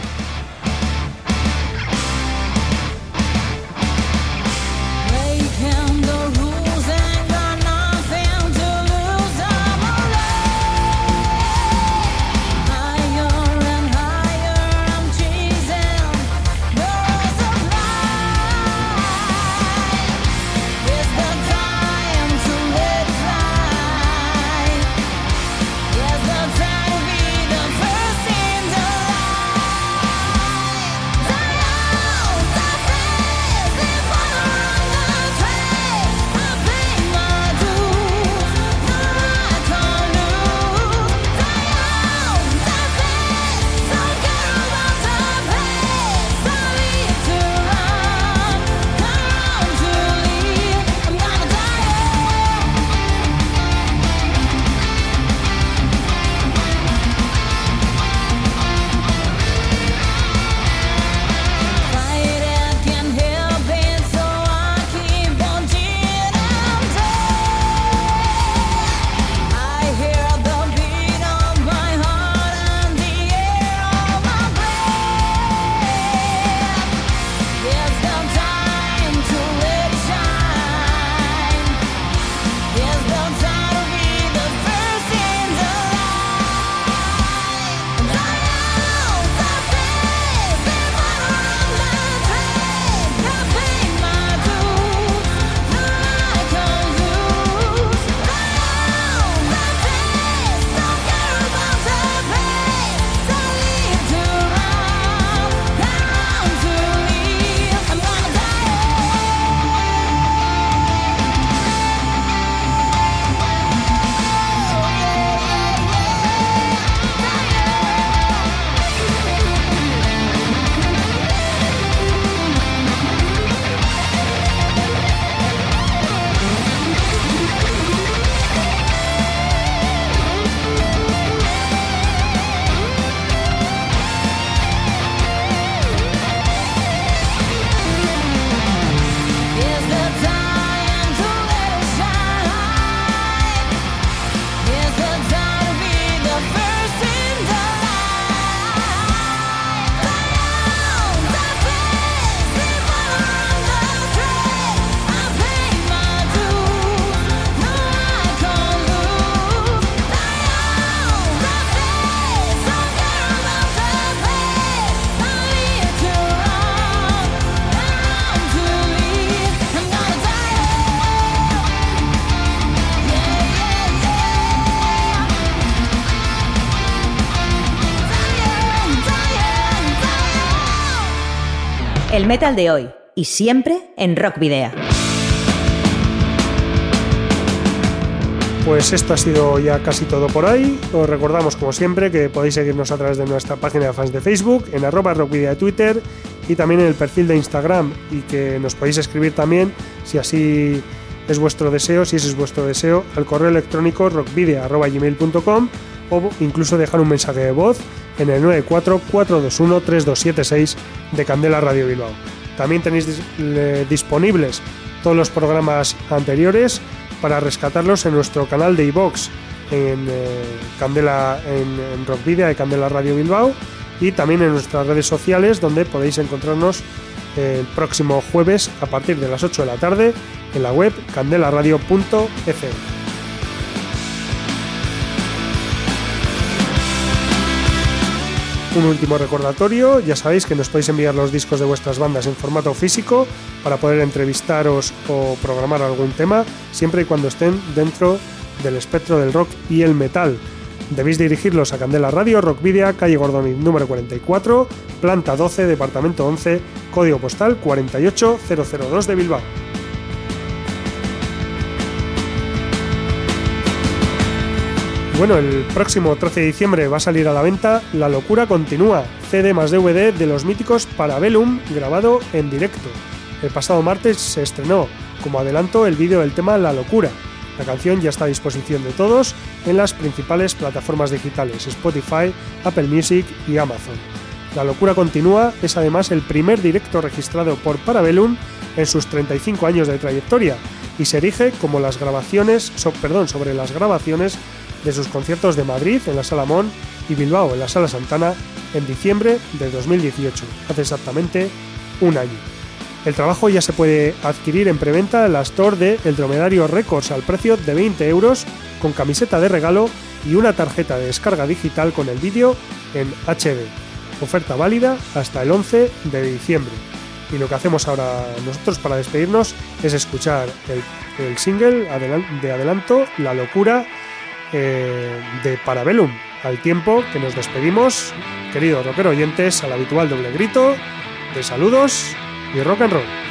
El metal de hoy y siempre en Rock Video.
Pues esto ha sido ya casi todo por hoy. Os recordamos, como siempre, que podéis seguirnos a través de nuestra página de fans de Facebook, en arroba rockvidia de Twitter y también en el perfil de Instagram. Y que nos podéis escribir también, si así es vuestro deseo, si ese es vuestro deseo, al correo electrónico rockvidia.gmail.com o incluso dejar un mensaje de voz en el 944213276 de Candela Radio Bilbao. También tenéis dis- le- disponibles todos los programas anteriores para rescatarlos en nuestro canal de iVox en eh, Candela en, en Rockvidia de Candela Radio Bilbao y también en nuestras redes sociales donde podéis encontrarnos el próximo jueves a partir de las 8 de la tarde en la web candelaradio.fm. Un último recordatorio, ya sabéis que nos podéis enviar los discos de vuestras bandas en formato físico para poder entrevistaros o programar algún tema, siempre y cuando estén dentro del espectro del rock y el metal. Debéis dirigirlos a Candela Radio, Rockvidia, calle Gordoniz número 44, planta 12, departamento 11, código postal 48002 de Bilbao. Bueno, el próximo 13 de diciembre va a salir a la venta La Locura Continúa, CD más DVD de los míticos Parabellum grabado en directo. El pasado martes se estrenó como adelanto el vídeo del tema La Locura.
La canción ya está a disposición de todos en las principales plataformas digitales Spotify, Apple Music y Amazon. La locura continúa es además el primer directo registrado por Parabellum en sus 35 años de trayectoria y se erige como las grabaciones, so- perdón, sobre las grabaciones de sus conciertos de Madrid en la Sala Mon y Bilbao en la Sala Santana en diciembre de 2018, hace exactamente un año. El trabajo ya se puede adquirir en preventa en la store de El Dromedario Records al precio de 20 euros con camiseta de regalo y una tarjeta de descarga digital con el vídeo en HD. Oferta válida hasta el 11 de diciembre. Y lo que hacemos ahora nosotros para despedirnos es escuchar el, el single de adelanto La locura eh, de Parabellum. Al tiempo que nos despedimos, queridos rockero oyentes, al habitual doble grito de saludos y rock and roll.